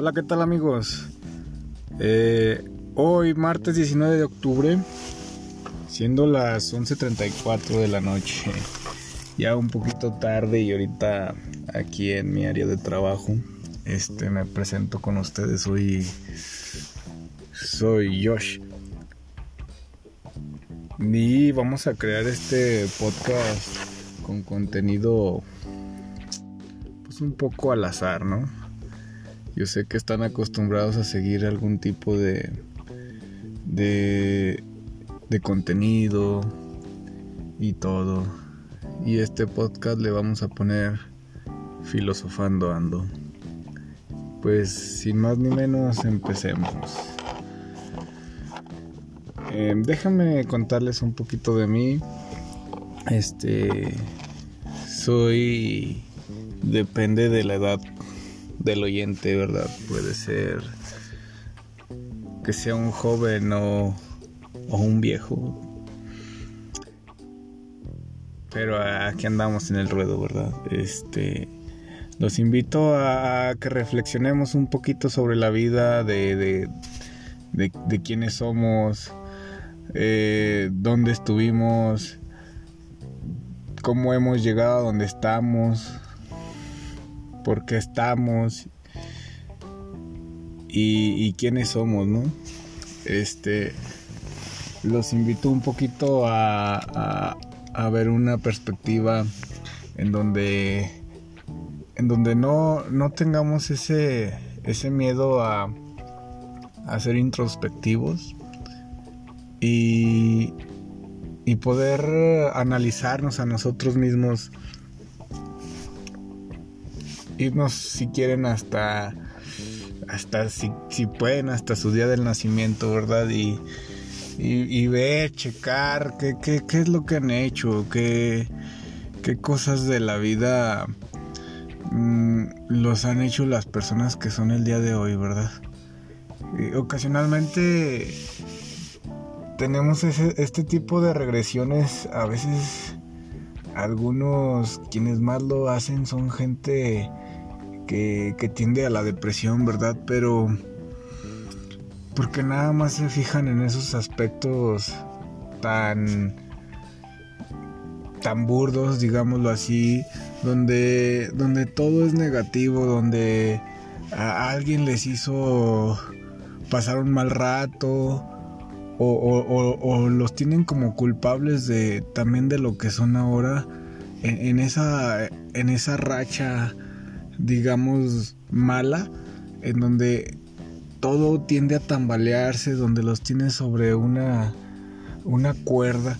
Hola, ¿qué tal amigos? Eh, hoy, martes 19 de octubre, siendo las 11.34 de la noche, ya un poquito tarde y ahorita aquí en mi área de trabajo, este, me presento con ustedes, soy, soy Josh. Y vamos a crear este podcast con contenido pues un poco al azar, ¿no? Yo sé que están acostumbrados a seguir algún tipo de de, de contenido y todo. Y este podcast le vamos a poner filosofando ando. Pues sin más ni menos empecemos. Eh, déjame contarles un poquito de mí. Este soy depende de la edad del oyente, ¿verdad? Puede ser que sea un joven o, o un viejo. Pero aquí andamos en el ruedo, ¿verdad? Este los invito a que reflexionemos un poquito sobre la vida de, de, de, quiénes somos, eh, dónde estuvimos, cómo hemos llegado a donde estamos, por qué estamos y, quiénes somos, ¿no? Este, los invito un poquito a, a, ver una perspectiva en donde, en donde no, no tengamos ese, ese miedo a, a ser introspectivos y, y poder analizarnos a nosotros mismos irnos si quieren hasta hasta si, si pueden hasta su día del nacimiento verdad y, y, ver checar qué, qué, qué, es lo que han hecho qué, qué cosas de la vida mm, los han hecho las personas que son el día de hoy verdad ocasionalmente tenemos ese, este tipo de regresiones a veces algunos quienes más lo hacen son gente que, tiende a la depresión, ¿verdad? Pero porque nada más se fijan en esos aspectos tan tan burdos, digámoslo así, donde donde todo es negativo, donde a alguien les hizo pasar un mal rato o, los tienen como culpables de también de lo que son ahora en esa en esa racha digamos, mala, en donde todo tiende a tambalearse, donde los tienes sobre una, una cuerda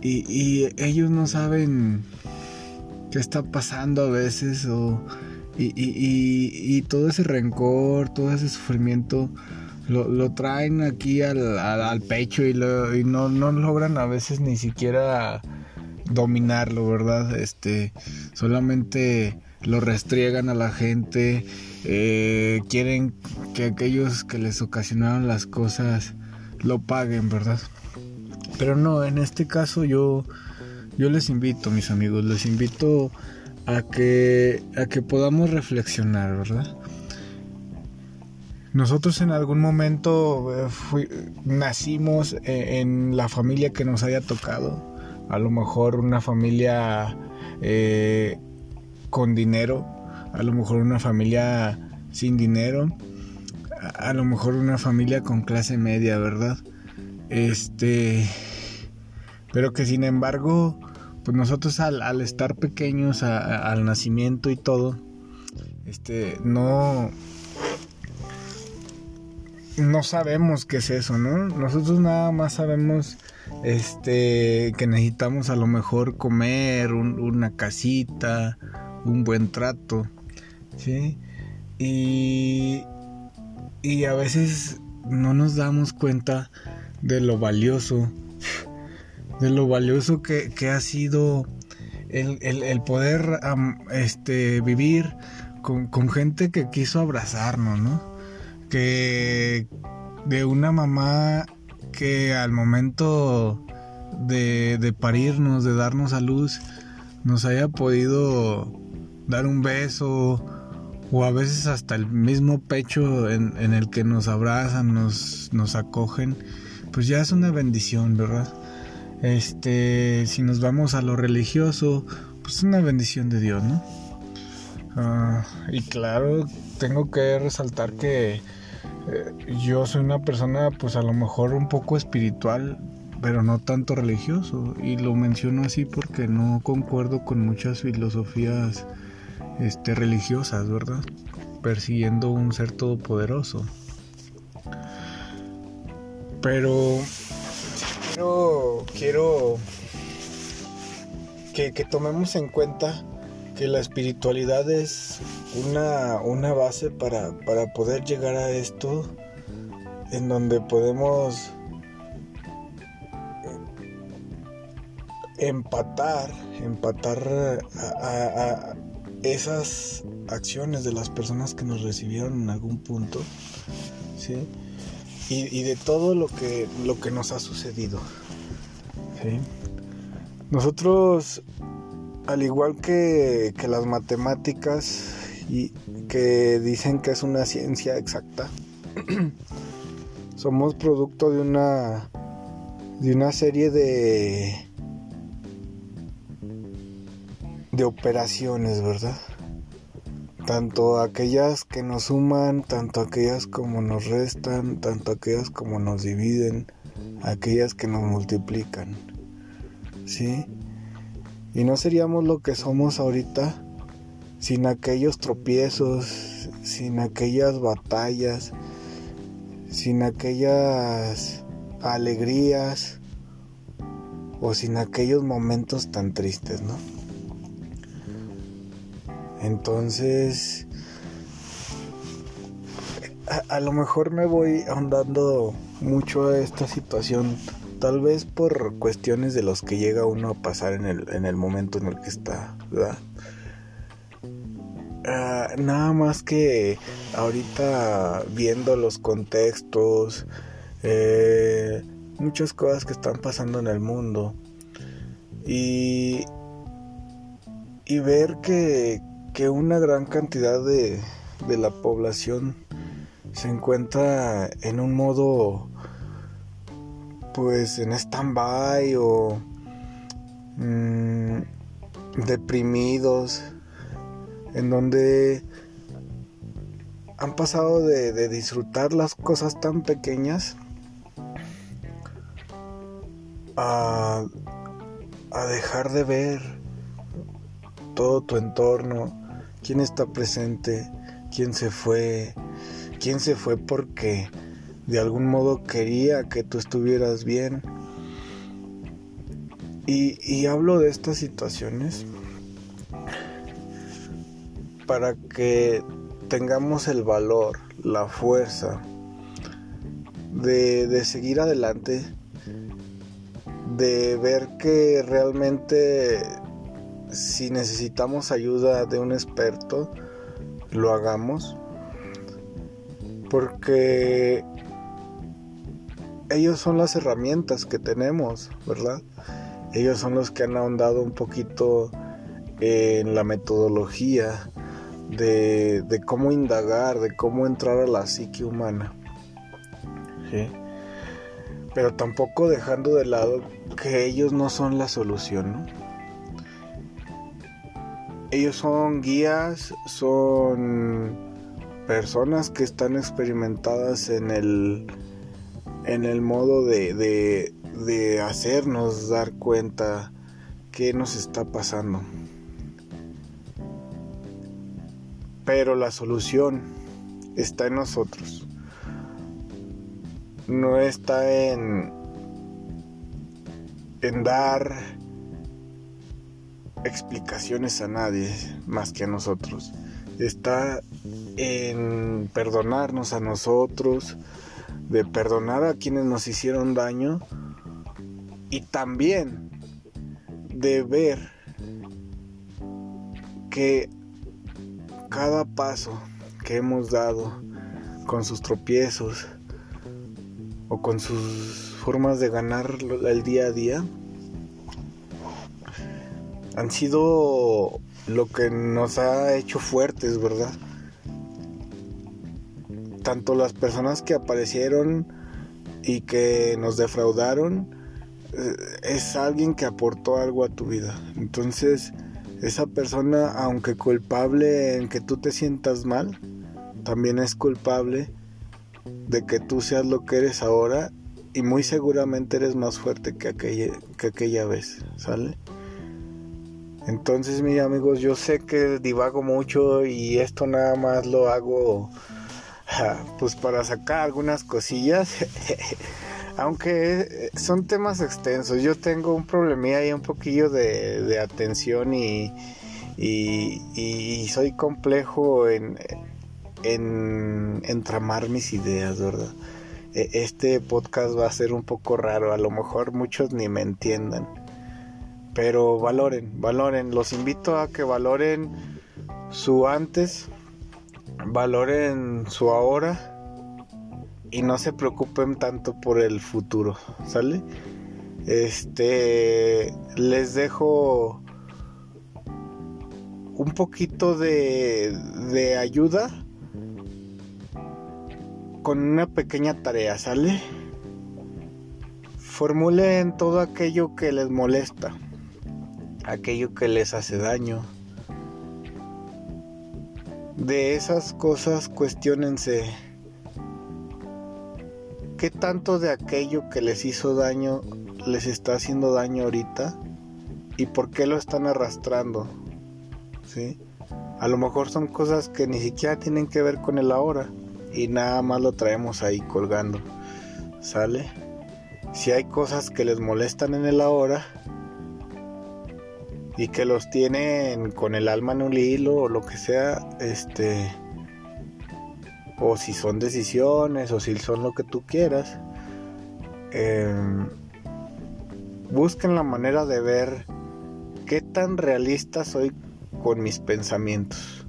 y, ellos no saben qué está pasando a veces o, y, todo ese rencor, todo ese sufrimiento lo, traen aquí al, pecho y, y no, no logran a veces ni siquiera dominarlo, ¿verdad? Este, solamente lo restriegan a la gente, eh, quieren que aquellos que les ocasionaron las cosas lo paguen, ¿verdad? Pero no, en este caso yo, yo les invito, mis amigos, les invito a que, a que podamos reflexionar, ¿verdad? Nosotros en algún momento eh, nacimos eh, en la familia que nos haya tocado, a lo mejor una familia con dinero, a lo mejor una familia sin dinero, a, lo mejor una familia con clase media, ¿verdad? Este, pero que sin embargo, pues nosotros al, estar pequeños al nacimiento y todo, este, no, no sabemos qué es eso, ¿no? Nosotros nada más sabemos este que necesitamos a lo mejor comer una casita un buen trato, ¿sí? Y, y a veces no nos damos cuenta de lo valioso, de lo valioso que, ha sido el, poder este, vivir con, gente que quiso abrazarnos, ¿no? Que de una mamá que al momento de, de parirnos, de darnos a luz, nos haya podido dar un beso o a veces hasta el mismo pecho en, en el que nos abrazan, nos, nos acogen, pues ya es una bendición, ¿verdad? Este, si nos vamos a lo religioso, pues es una bendición de Dios, ¿no? Ah, y claro, tengo que resaltar que eh, yo soy una persona, pues a lo mejor un poco espiritual, pero no tanto religioso. Y lo menciono así porque no concuerdo con muchas filosofías este, religiosas, ¿verdad? Persiguiendo un ser todopoderoso. Pero quiero, quiero que, que, tomemos en cuenta que la espiritualidad es una, una base para, para poder llegar a esto en donde podemos empatar, empatar esas acciones de las personas que nos recibieron en algún punto, ¿sí? Y, de todo lo que, lo que nos ha sucedido, ¿sí? Nosotros, al igual que, que las matemáticas, y que dicen que es una ciencia exacta, somos producto de una, de una serie de de operaciones, ¿verdad? Tanto aquellas que nos suman, tanto aquellas como nos restan, tanto aquellas como nos dividen, aquellas que nos multiplican. ¿Sí? Y no seríamos lo que somos ahorita sin aquellos tropiezos, sin aquellas batallas, sin aquellas alegrías o sin aquellos momentos tan tristes, ¿no? Entonces, a, lo mejor me voy ahondando mucho a esta situación, tal vez por cuestiones de los que llega uno a pasar en el, en el momento en el que está, ¿verdad? Ah, nada más que ahorita viendo los contextos, eh, muchas cosas que están pasando en el mundo y, y ver que, que una gran cantidad de, la población se encuentra en un modo pues en stand-by o mm, deprimidos en donde han pasado de, de, disfrutar las cosas tan pequeñas a, a dejar de ver todo tu entorno quién está presente, quién se fue, quién se fue porque de algún modo quería que tú estuvieras bien. Y, hablo de estas situaciones para que tengamos el valor, la fuerza de, seguir adelante, de ver que realmente si necesitamos ayuda de un experto, lo hagamos. Porque ellos son las herramientas que tenemos, ¿verdad? Ellos son los que han ahondado un poquito en la metodología de, cómo indagar, de cómo entrar a la psique humana. Pero tampoco dejando de lado que ellos no son la solución, ¿no? Ellos son guías, son personas que están experimentadas en el, en el modo de, de, de hacernos dar cuenta qué nos está pasando. Pero la solución está en nosotros. No está en, en dar explicaciones a nadie más que a nosotros. Está en perdonarnos a nosotros, de perdonar a quienes nos hicieron daño y también de ver que cada paso que hemos dado con sus tropiezos o con sus formas de ganar el día a día han sido lo que nos ha hecho fuertes, ¿verdad? tanto las personas que aparecieron y que nos defraudaron, eh, es alguien que aportó algo a tu vida. Entonces, esa persona, aunque culpable en que tú te sientas mal, también es culpable de que tú seas lo que eres ahora y muy seguramente eres más fuerte que aquella, que aquella vez, ¿sale? Entonces, mis amigos, yo sé que divago mucho y esto nada más lo hago pues para sacar algunas cosillas. Aunque son temas extensos, yo tengo un problemilla y un poquillo de, atención y, y, soy complejo en, en entramar mis ideas, ¿verdad? E, este podcast va a ser un poco raro, a lo mejor muchos ni me entiendan. Pero valoren, valoren, los invito a que valoren su antes, valoren su ahora y no se preocupen tanto por el futuro, ¿sale? Este, les dejo un poquito de, de ayuda con una pequeña tarea, ¿sale? Formulen todo aquello que les molesta, aquello que les hace daño. De esas cosas cuestionense ¿Qué tanto de aquello que les hizo daño les está haciendo daño ahorita? ¿Y por qué lo están arrastrando? ¿Sí? A lo mejor son cosas que ni siquiera tienen que ver con el ahora y nada más lo traemos ahí colgando. ¿Sale? Si hay cosas que les molestan en el ahora y que los tienen con el alma en un hilo o lo que sea, este o si son decisiones o si son lo que tú quieras, em, busquen la manera de ver qué tan realista soy con mis pensamientos.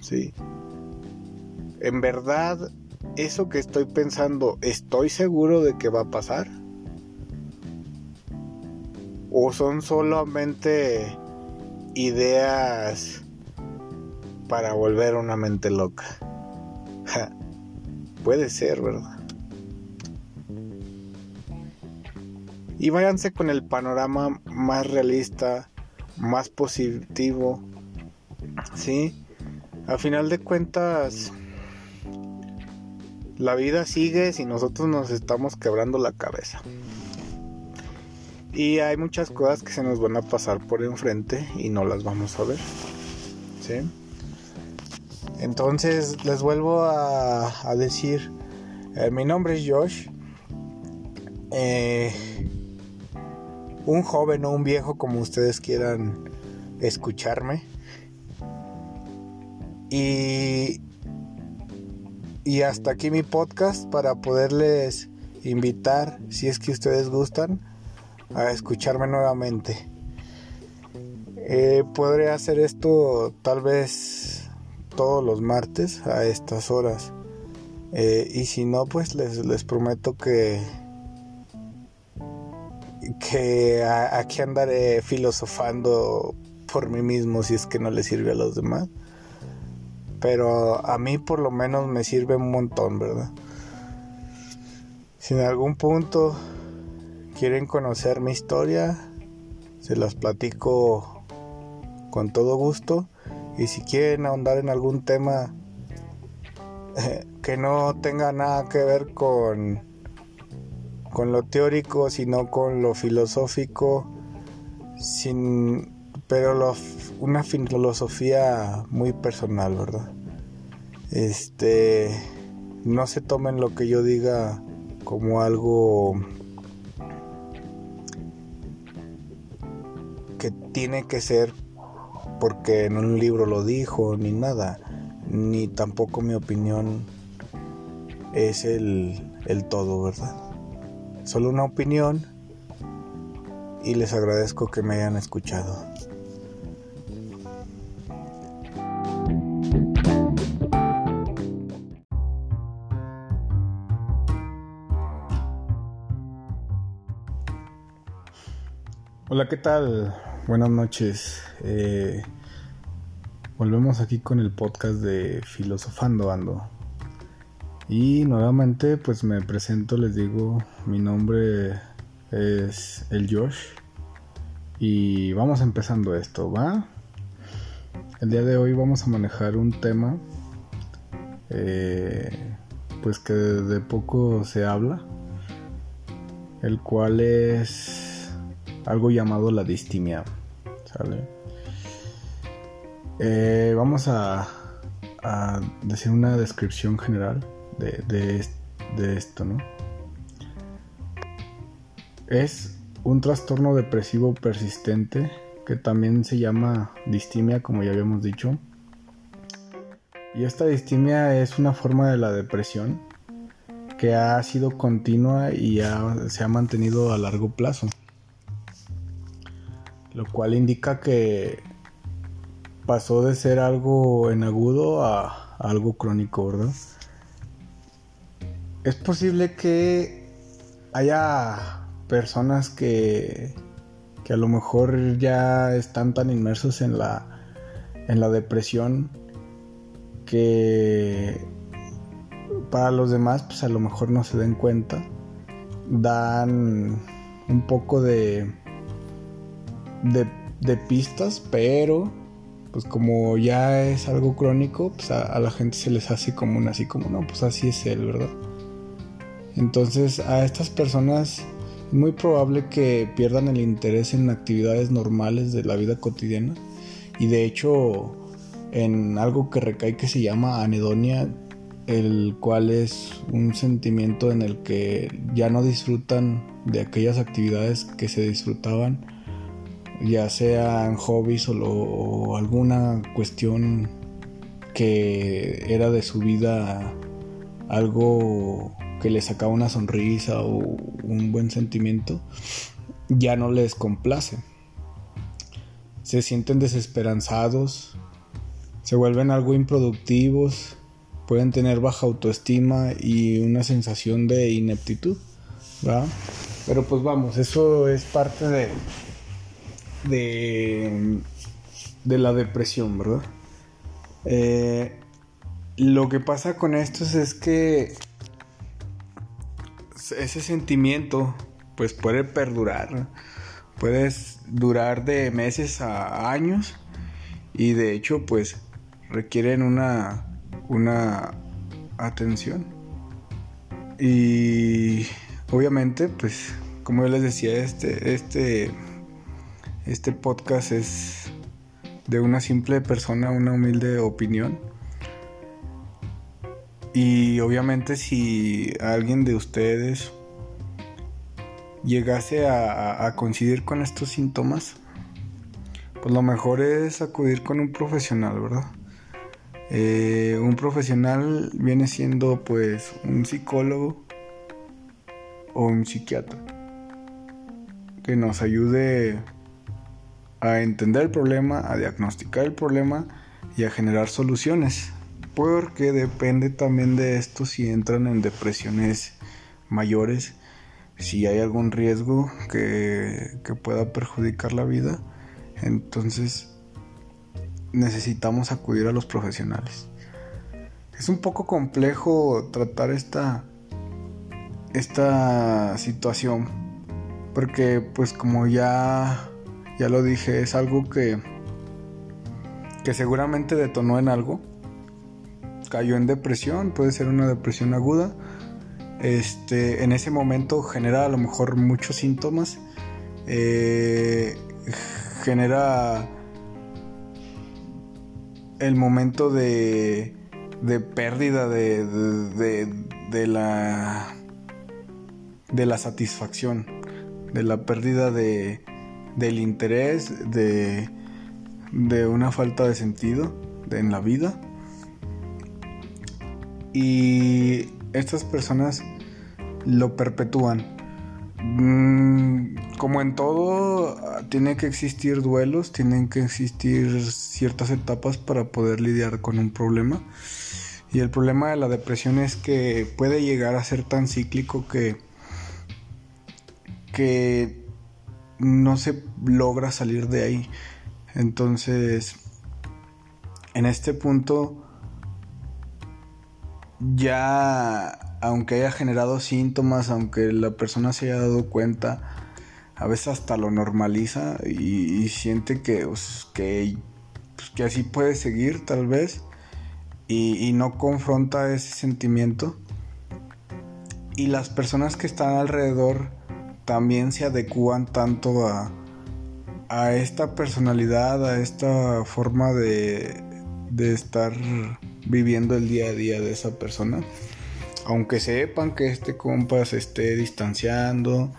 ¿Sí? En verdad, eso que estoy pensando, ¿estoy seguro de que va a pasar? ¿O son solamente ideas para volver una mente loca? puede ser, ¿verdad? Y váyanse con el panorama más realista, más positivo. ¿Sí? A final de cuentas, la vida sigue si nosotros nos estamos quebrando la cabeza. Y hay muchas cosas que se nos van a pasar por enfrente y no las vamos a ver. ¿Sí? Entonces les vuelvo a, decir, eh, mi nombre es Josh. Eh, un joven o un viejo como ustedes quieran escucharme. Y, y hasta aquí mi podcast para poderles invitar, si es que ustedes gustan, a escucharme nuevamente. Eh, podré hacer esto tal vez todos los martes a estas horas. Eh, y si no, pues les, les prometo que, que aquí andaré filosofando por mí mismo si es que no le sirve a los demás. Pero a mí por lo menos me sirve un montón, ¿verdad? Si en algún punto quieren conocer mi historia, se las platico con todo gusto. Y si quieren ahondar en algún tema eh, que no tenga nada que ver con, con lo teórico, sino con lo filosófico, sin, pero una filosofía muy personal, ¿verdad? Este, no se tomen lo que yo diga como algo que tiene que ser porque en un libro lo dijo, ni nada, ni tampoco mi opinión es el, el todo, ¿verdad? Solo una opinión y les agradezco que me hayan escuchado. Hola, ¿qué tal? Buenas noches. Eh, volvemos aquí con el podcast de Filosofando Ando. Y nuevamente pues me presento, les digo, mi nombre es el Josh. Y vamos empezando esto, ¿va? El día de hoy vamos a manejar un tema eh, pues que de poco se habla, el cual es algo llamado la distimia. Eh, vamos a, decir una descripción general de, de esto, ¿no? Es un trastorno depresivo persistente que también se llama distimia, como ya habíamos dicho. Y esta distimia es una forma de la depresión que ha sido continua y se ha mantenido a largo plazo. Lo cual indica que pasó de ser algo en agudo a algo crónico, ¿verdad? Es posible que haya personas que, que a lo mejor ya están tan inmersos en la, en la depresión que para los demás pues a lo mejor no se den cuenta dan un poco de de, pistas pero pues como ya es algo crónico pues a, a, la gente se les hace común así como no pues así es él verdad entonces a estas personas muy probable que pierdan el interés en actividades normales de la vida cotidiana. Y de hecho en algo que recae que se llama anedonia, el cual es un sentimiento en el que ya no disfrutan de aquellas actividades que se disfrutaban, ya sean hobbies o, o alguna cuestión que era de su vida algo que les sacaba una sonrisa o un buen sentimiento, ya no les complace. Se sienten desesperanzados, se vuelven algo improductivos, pueden tener baja autoestima y una sensación de ineptitud, Pero pues vamos, eso es parte de, de, de la depresión, ¿verdad? Eh, lo que pasa con esto es que ese sentimiento pues puede perdurar, puedes durar de meses a años y de hecho pues requieren una, una atención. Y obviamente pues como yo les decía este, este, este podcast es de una simple persona, una humilde opinión y obviamente si alguien de ustedes llegase a, coincidir con estos síntomas, pues lo mejor es acudir con un profesional, ¿verdad? Eh, un profesional viene siendo pues un psicólogo o un psiquiatra que nos ayude a entender el problema, a diagnosticar el problema y a generar soluciones porque depende también de esto si entran en depresiones mayores, si hay algún riesgo que, pueda perjudicar la vida, entonces necesitamos acudir a los profesionales. Es un poco complejo tratar esta, esta situación, porque pues como ya, ya lo dije, es algo que, que seguramente detonó en algo cayó en depresión, puede ser una depresión aguda. Este, en ese momento genera a lo mejor muchos síntomas. Eh, genera el momento de, de pérdida de, de, la de la satisfacción, de la pérdida de, del interés, de, de una falta de sentido en la vida y estas personas lo perpetúan. Mm, como en todo, tiene que existir duelos, tienen que existir ciertas etapas para poder lidiar con un problema. Y el problema de la depresión es que puede llegar a ser tan cíclico que, que no se logra salir de ahí. Entonces, en este punto, ya, aunque haya generado síntomas, aunque la persona se haya dado cuenta, a veces hasta lo normaliza y, siente que, pues, que, pues, que, así puede seguir tal vez y, no confronta ese sentimiento. Y las personas que están alrededor también se adecúan tanto a, a esta personalidad, a esta forma de, de estar viviendo el día a día de esa persona. Aunque sepan que este compa se esté distanciando,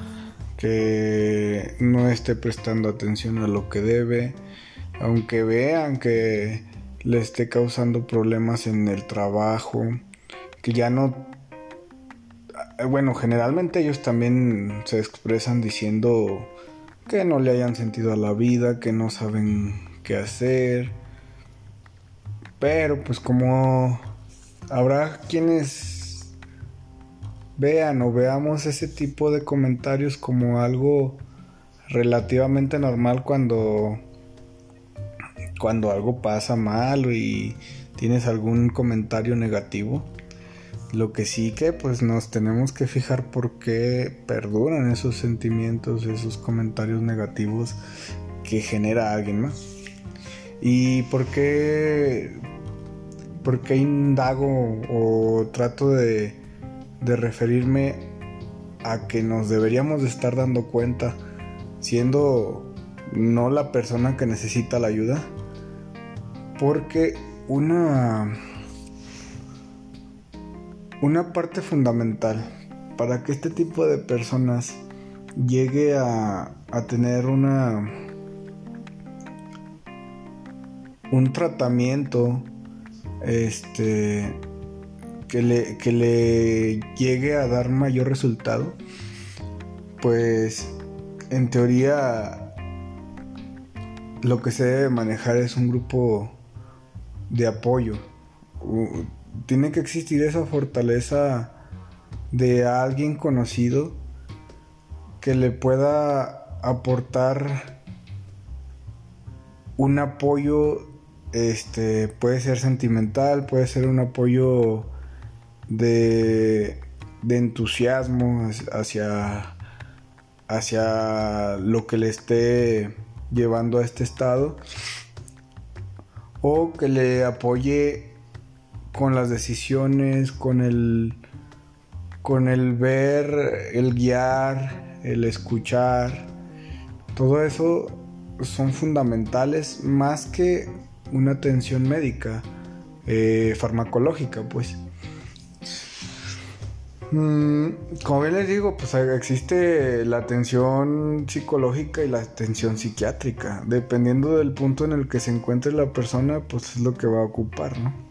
que no esté prestando atención a lo que debe, aunque vean que le esté causando problemas en el trabajo, que ya no... Bueno, generalmente ellos también se expresan diciendo que no le hayan sentido a la vida, que no saben qué hacer, pero pues como habrá quienes vean o veamos ese tipo de comentarios como algo relativamente normal cuando cuando algo pasa mal y tienes algún comentario negativo. Lo que sí que pues nos tenemos que fijar por qué perduran esos sentimientos, esos comentarios negativos que genera alguien más. Y por qué porque indago o trato de, de referirme a que nos deberíamos de estar dando cuenta, siendo no la persona que necesita la ayuda, porque una una parte fundamental para que este tipo de personas llegue a, a tener una un tratamiento este, que le, que le llegue a dar mayor resultado, pues en teoría lo que se debe manejar es un grupo de apoyo. Tiene que existir esa fortaleza de alguien conocido que le pueda aportar un apoyo este puede ser sentimental, puede ser un apoyo de, de entusiasmo hacia, hacia lo que le esté llevando a este estado o que le apoye con las decisiones, con el con el ver, el guiar, el escuchar, todo eso son fundamentales más que una atención médica, eh, farmacológica, pues. Mm, como bien les digo, pues existe la atención psicológica y la atención psiquiátrica. Dependiendo del punto en el que se encuentre la persona, pues es lo que va a ocupar, ¿no?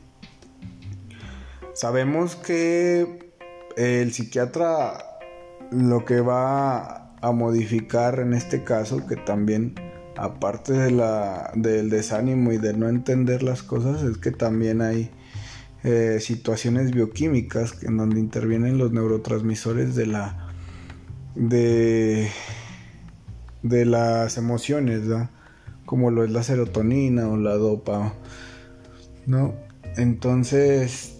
Sabemos que el psiquiatra lo que va a modificar en este caso, que también aparte de la, del desánimo y de no entender las cosas, es que también hay eh, situaciones bioquímicas en donde intervienen los neurotransmisores de la de, de las emociones, como lo es la serotonina o la dopa, ¿no? Entonces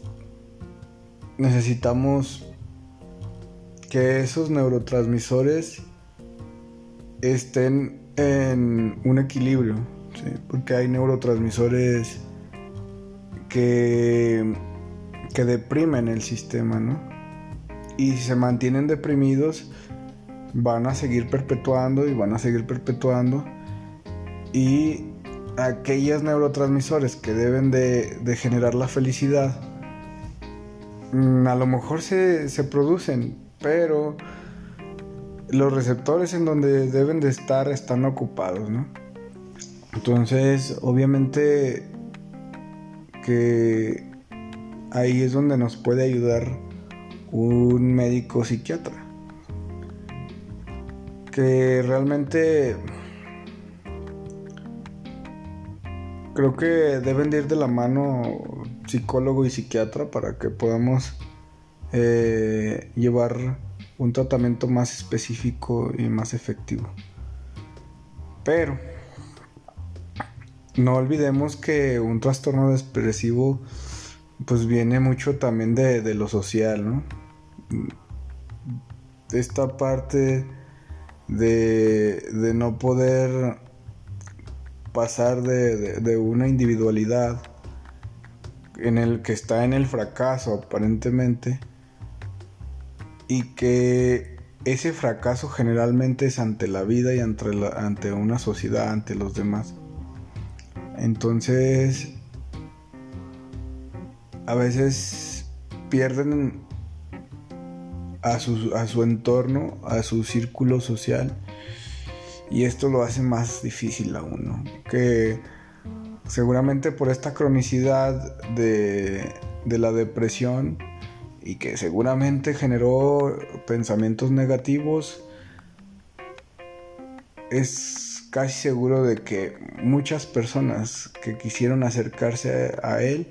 necesitamos que esos neurotransmisores estén en un equilibrio, porque hay neurotransmisores que, que deprimen el sistema, ¿no? Y si se mantienen deprimidos, van a seguir perpetuando y van a seguir perpetuando. Y aquellos neurotransmisores que deben de, generar la felicidad, a lo mejor se, se producen, pero los receptores en donde deben de estar están ocupados, ¿no? Entonces, obviamente que ahí es donde nos puede ayudar un médico psiquiatra. Que realmente creo que deben de ir de la mano psicólogo y psiquiatra para que podamos eh, llevar un tratamiento más específico y más efectivo. Pero no olvidemos que un trastorno depresivo pues viene mucho también de, lo social. Esta parte de, de no poder pasar de, de, una individualidad en el que está en el fracaso aparentemente y que ese fracaso generalmente es ante la vida y ante, ante una sociedad, ante los demás. Entonces, a veces pierden a su, a su entorno, a su círculo social. Y esto lo hace más difícil a uno. Que seguramente por esta cronicidad de, de la depresión y que seguramente generó pensamientos negativos, es casi seguro de que muchas personas que quisieron acercarse a él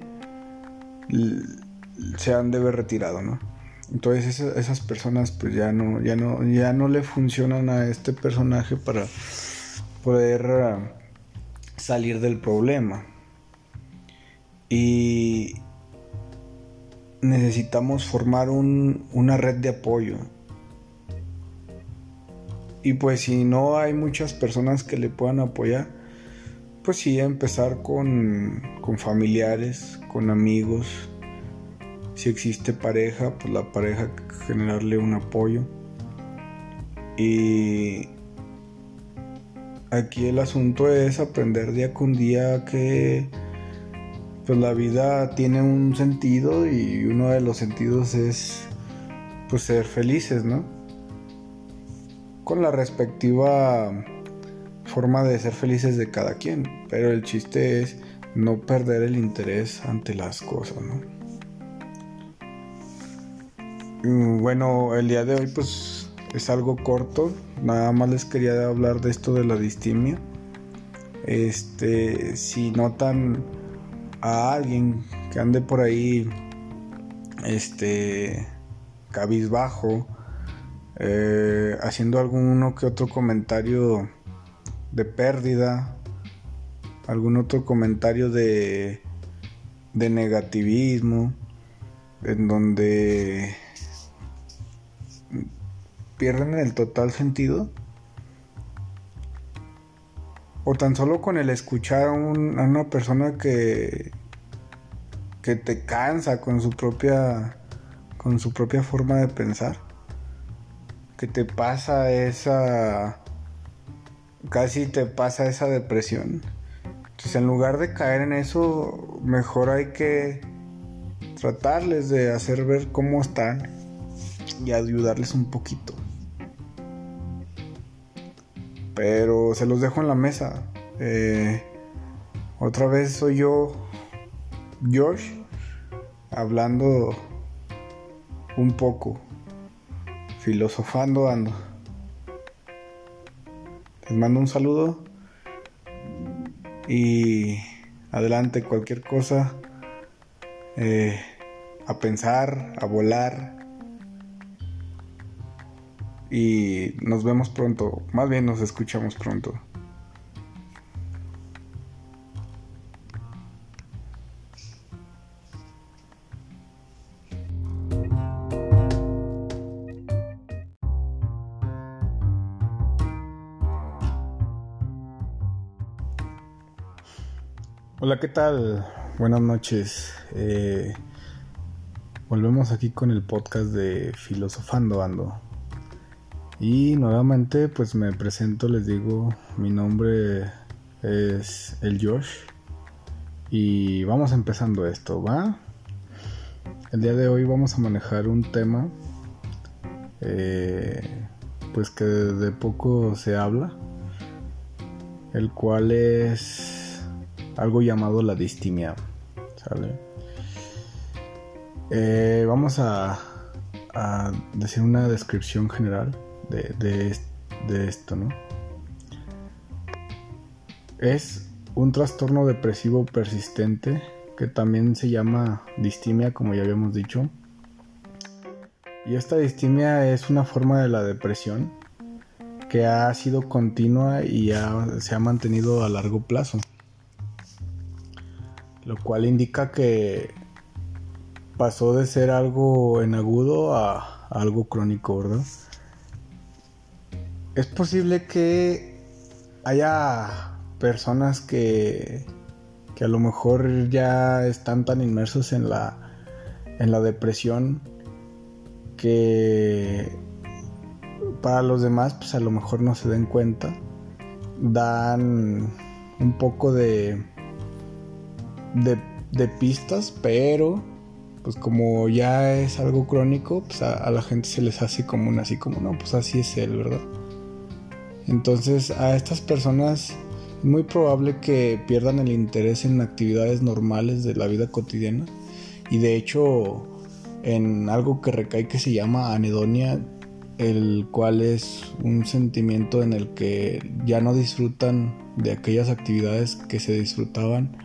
se han de haber retirado, ¿no? Entonces esas, personas pues ya no, ya no, ya no le funcionan a este personaje para poder salir del problema. Y necesitamos formar una red de apoyo. Y pues si no hay muchas personas que le puedan apoyar, pues sí, empezar con, con familiares, con amigos. Si existe pareja, pues la pareja generarle un apoyo. Y aquí el asunto es aprender día con día que pues la vida tiene un sentido y uno de los sentidos es pues ser felices, ¿no? Con la respectiva forma de ser felices de cada quien, pero el chiste es no perder el interés ante las cosas, ¿no? Bueno, el día de hoy pues es algo corto, nada más les quería hablar de esto de la distimia. Este, si notan a alguien que ande por ahí, este, cabizbajo, eh, haciendo alguno que otro comentario de pérdida, algún otro comentario de, de negativismo, en donde pierden el total sentido. O tan solo con el escuchar a, una persona que, que te cansa con su propia con su propia forma de pensar. Que te pasa esa casi te pasa esa depresión. Entonces en lugar de caer en eso, mejor hay que tratarles de hacer ver cómo están y ayudarles un poquito. Pero se los dejo en la mesa. Eh, otra vez soy yo, George, hablando un poco, filosofando ando. Les mando un saludo y adelante cualquier cosa. Eh, a pensar, a volar. Y nos vemos pronto. Más bien nos escuchamos pronto. Hola, ¿qué tal? Buenas noches. Eh, volvemos aquí con el podcast de Filosofando Ando. Y nuevamente pues me presento, les digo, mi nombre es el Josh. Y vamos empezando esto, ¿va? El día de hoy vamos a manejar un tema eh, pues que de poco se habla, el cual es algo llamado la distimia. Eh, vamos a, decir una descripción general de, esto, ¿no? Es un trastorno depresivo persistente que también se llama distimia, como ya habíamos dicho. Y esta distimia es una forma de la depresión que ha sido continua y se ha mantenido a largo plazo lo cual indica que pasó de ser algo en agudo a, algo crónico, ¿verdad? Es posible que haya personas que, que a lo mejor ya están tan inmersos en la, en la depresión que para los demás pues a lo mejor no se den cuenta dan un poco de de, pistas pero pues como ya es algo crónico pues a, la gente se les hace como así como no pues así es él verdad entonces a estas personas es muy probable que pierdan el interés en actividades normales de la vida cotidiana. Y de hecho en algo que recae que se llama anedonia, el cual es un sentimiento en el que ya no disfrutan de aquellas actividades que se disfrutaban,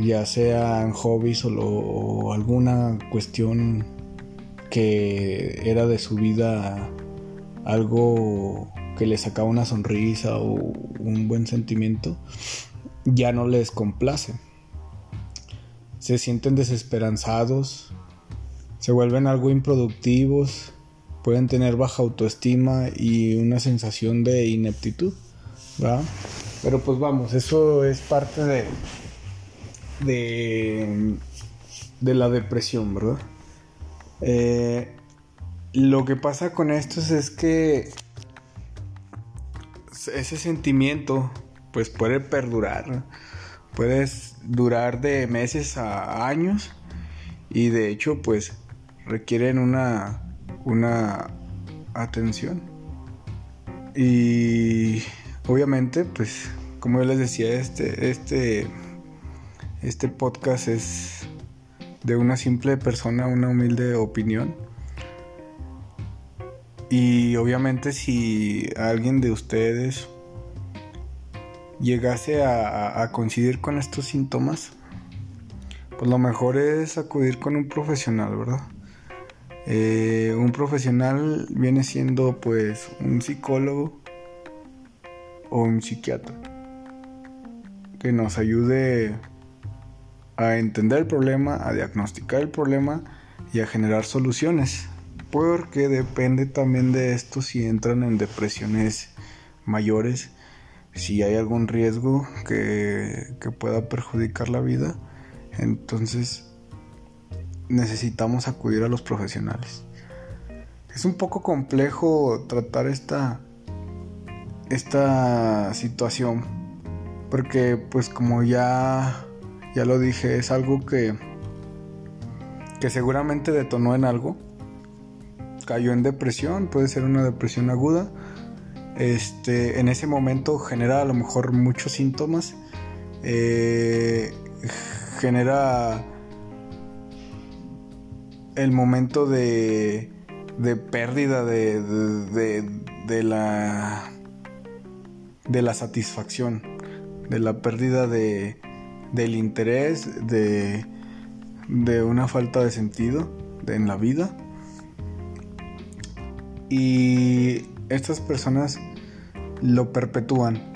ya sean hobbies o, alguna cuestión que era de su vida algo que les sacaba una sonrisa o un buen sentimiento, ya no les complace. Se sienten desesperanzados, se vuelven algo improductivos, pueden tener baja autoestima y una sensación de ineptitud, ¿verdad? Pero pues vamos, eso es parte de, de, de la depresión, ¿verdad? Eh, lo que pasa con esto es que ese sentimiento pues puede perdurar, puede durar de meses a años y de hecho pues requieren una, una atención. Y obviamente, pues, como yo les decía, este, este, este podcast es de una simple persona, una humilde opinión. Y obviamente si alguien de ustedes llegase a, coincidir con estos síntomas, pues lo mejor es acudir con un profesional, ¿verdad? Eh, un profesional viene siendo pues un psicólogo o un psiquiatra que nos ayude a entender el problema, a diagnosticar el problema y a generar soluciones. Porque depende también de esto si entran en depresiones mayores, si hay algún riesgo que, que pueda perjudicar la vida. Entonces necesitamos acudir a los profesionales. Es un poco complejo tratar esta, esta situación porque pues como ya, ya lo dije, es algo que, que seguramente detonó en algo. Cayó en depresión, puede ser una depresión aguda. Este, en ese momento genera a lo mejor muchos síntomas. Eh, genera el momento de, de pérdida de, de, la de la satisfacción, de la pérdida de, del interés, de, de una falta de sentido en la vida. Y estas personas lo perpetúan.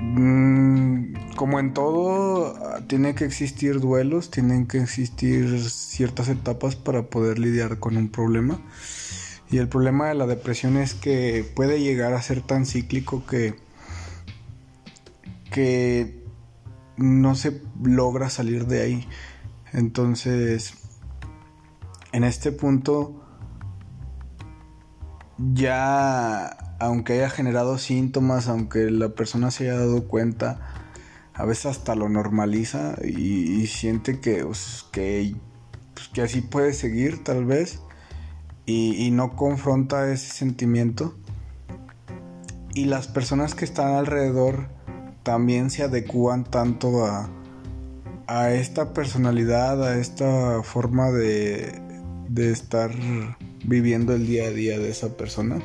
Mm, como en todo, tiene que existir duelos, tienen que existir ciertas etapas para poder lidiar con un problema. Y el problema de la depresión es que puede llegar a ser tan cíclico que, que no se logra salir de ahí. Entonces, en este punto, ya aunque haya generado síntomas, aunque la persona se haya dado cuenta, a veces hasta lo normaliza y, siente que, pues, que, pues, que, así puede seguir tal vez y, no confronta ese sentimiento. Y las personas que están alrededor también se adecúan tanto a, a esta personalidad, a esta forma de, de estar viviendo el día a día de esa persona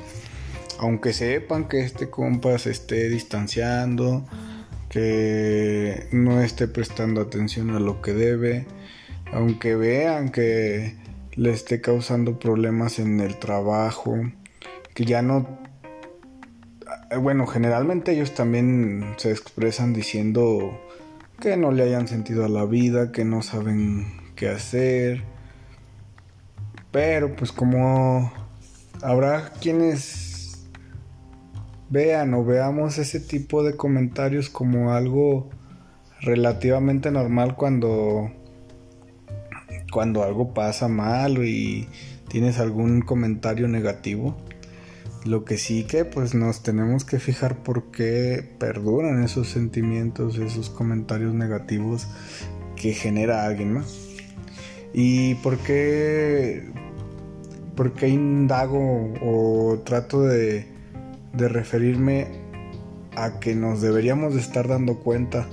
aunque sepan que este compa se esté distanciando, que no esté prestando atención a lo que debe, aunque vean que le esté causando problemas en el trabajo, que ya no... Bueno, generalmente ellos también se expresan diciendo que no le hayan sentido a la vida, que no saben qué hacer, Pero pues como habrá quienes vean o veamos ese tipo de comentarios como algo relativamente normal cuando cuando algo pasa mal y tienes algún comentario negativo. Lo que sí que pues nos tenemos que fijar por qué perduran esos sentimientos, esos comentarios negativos que genera alguien más. Y por qué, por qué indago o trato de, de referirme a que nos deberíamos de estar dando cuenta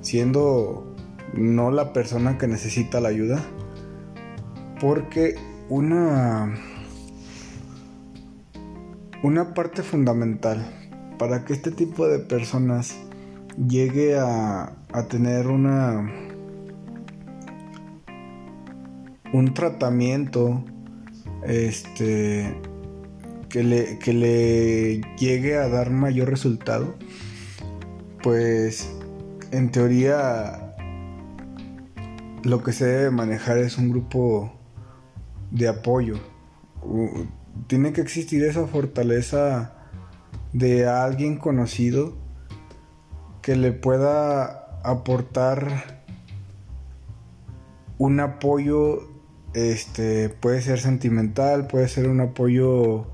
siendo no la persona que necesita la ayuda. Porque una una parte fundamental para que este tipo de personas llegue a, a tener una un tratamiento este que le, que le llegue a dar mayor resultado pues en teoría lo que se debe manejar es un grupo de apoyo. Tiene que existir esa fortaleza de alguien conocido que le pueda aportar un apoyo este puede ser sentimental puede ser un apoyo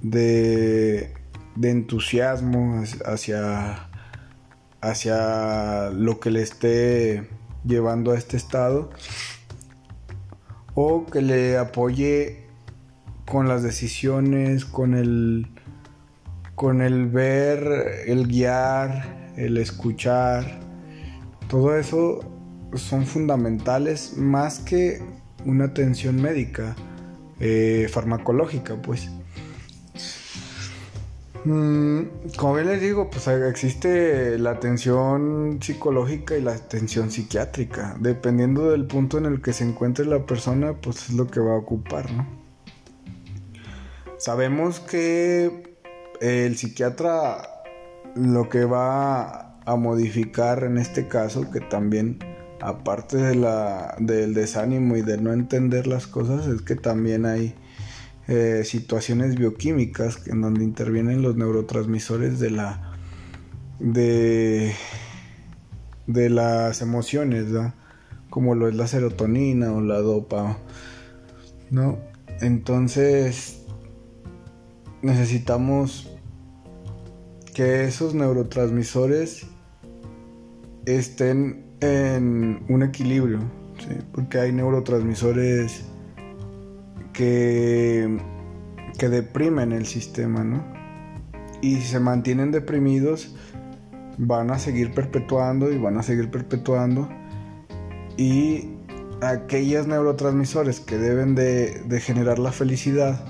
de, de entusiasmo hacia hacia lo que le esté llevando a este estado o que le apoye con las decisiones, con el, con el ver, el guiar, el escuchar. Todo eso son fundamentales más que una atención médica, eh, farmacológica, pues. Mm, como bien les digo, pues existe la atención psicológica y la atención psiquiátrica. Dependiendo del punto en el que se encuentre la persona, pues es lo que va a ocupar, ¿no? Sabemos que el psiquiatra lo que va a modificar en este caso, que también aparte de la, del desánimo y de no entender las cosas, es que también hay eh, situaciones bioquímicas en donde intervienen los neurotransmisores de la de, de las emociones, como lo es la serotonina o la dopa, ¿no? Entonces necesitamos que esos neurotransmisores estén en un equilibrio, porque hay neurotransmisores que, que deprimen el sistema, ¿no? Y si se mantienen deprimidos, van a seguir perpetuando y van a seguir perpetuando. Y aquellos neurotransmisores que deben de, de generar la felicidad,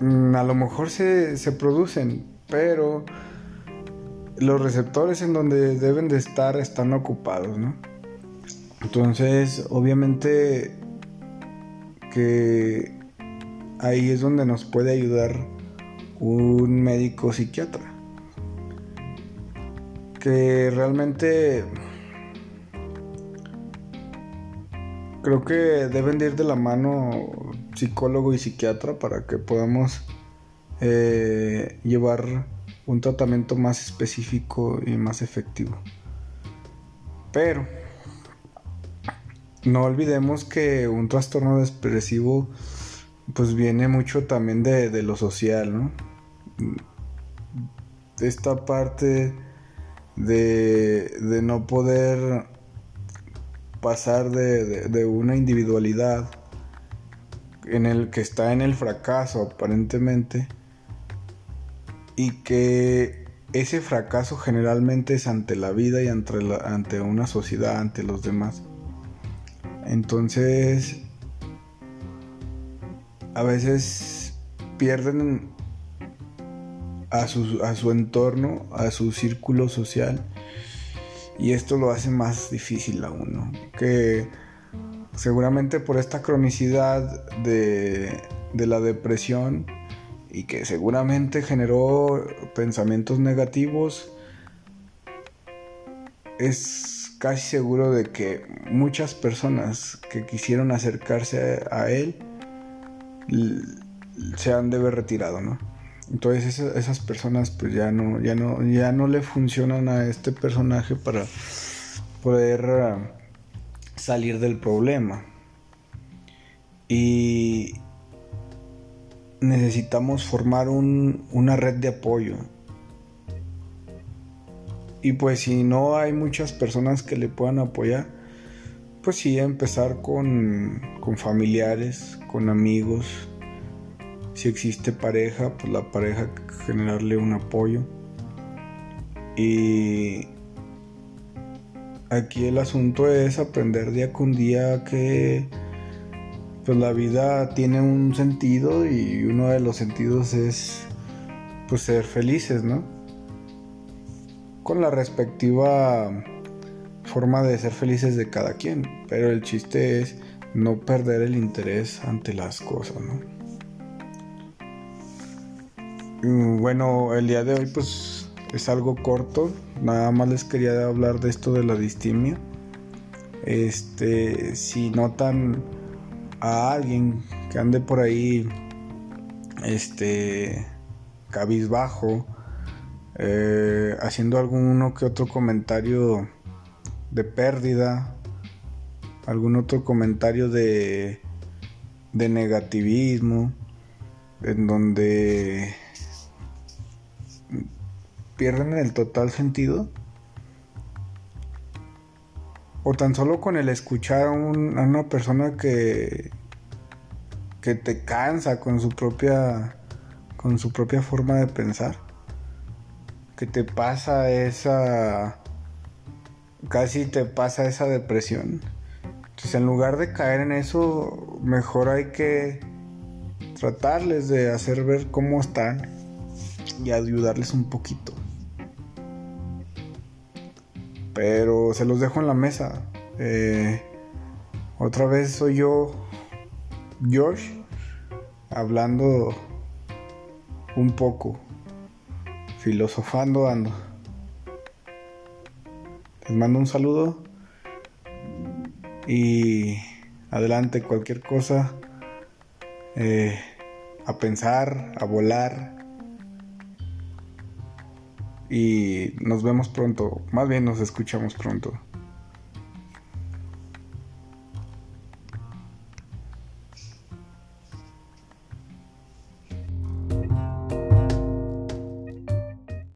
Mm, a lo mejor se, producen, pero los receptores en donde deben de estar están ocupados, ¿no? Entonces, obviamente que ahí es donde nos puede ayudar un médico psiquiatra. Que realmente creo que deben de ir de la mano psicólogo y psiquiatra para que podamos eh, llevar un tratamiento más específico y más efectivo. Pero no olvidemos que un trastorno depresivo pues viene mucho también de, lo social, ¿no? Esta parte de, de no poder pasar de, de, una individualidad en el que está en el fracaso aparentemente y que ese fracaso generalmente es ante la vida y ante, ante una sociedad, ante los demás. Entonces, a veces pierden a su, a su entorno, a su círculo social, y esto lo hace más difícil a uno. Que seguramente por esta cronicidad de, la depresión y que seguramente generó pensamientos negativos, es casi seguro de que muchas personas que quisieron acercarse a él se han de ver retirado, ¿no? Entonces esas, personas pues ya no, ya no, ya no le funcionan a este personaje para poder ah, salir del problema. Y necesitamos formar una red de apoyo. Y pues si no hay muchas personas que le puedan apoyar, pues sí, empezar con, con familiares, con amigos. Si existe pareja, pues la pareja generarle un apoyo. Y aquí el asunto es aprender día con día que pues la vida tiene un sentido y uno de los sentidos es pues ser felices, ¿no? Con la respectiva forma de ser felices de cada quien, pero el chiste es no perder el interés ante las cosas, ¿no? Bueno, el día de hoy pues es algo corto, nada más les quería hablar de esto de la distimia. Este, si notan a alguien que ande por ahí, este, cabizbajo, eh, haciendo alguno que otro comentario de pérdida, algún otro comentario de, de negativismo, en donde pierden el total sentido. O tan solo con el escuchar a, una persona que, que te cansa con su propia con su propia forma de pensar. Que te pasa esa casi te pasa esa depresión. Entonces, en lugar de caer en eso, mejor hay que tratarles de hacer ver cómo están y ayudarles un poquito. Pero se los dejo en la mesa. Eh, otra vez soy yo, George, hablando un poco, filosofando ando. Les mando un saludo y adelante cualquier cosa, eh, a pensar, a volar y nos vemos pronto, más bien nos escuchamos pronto.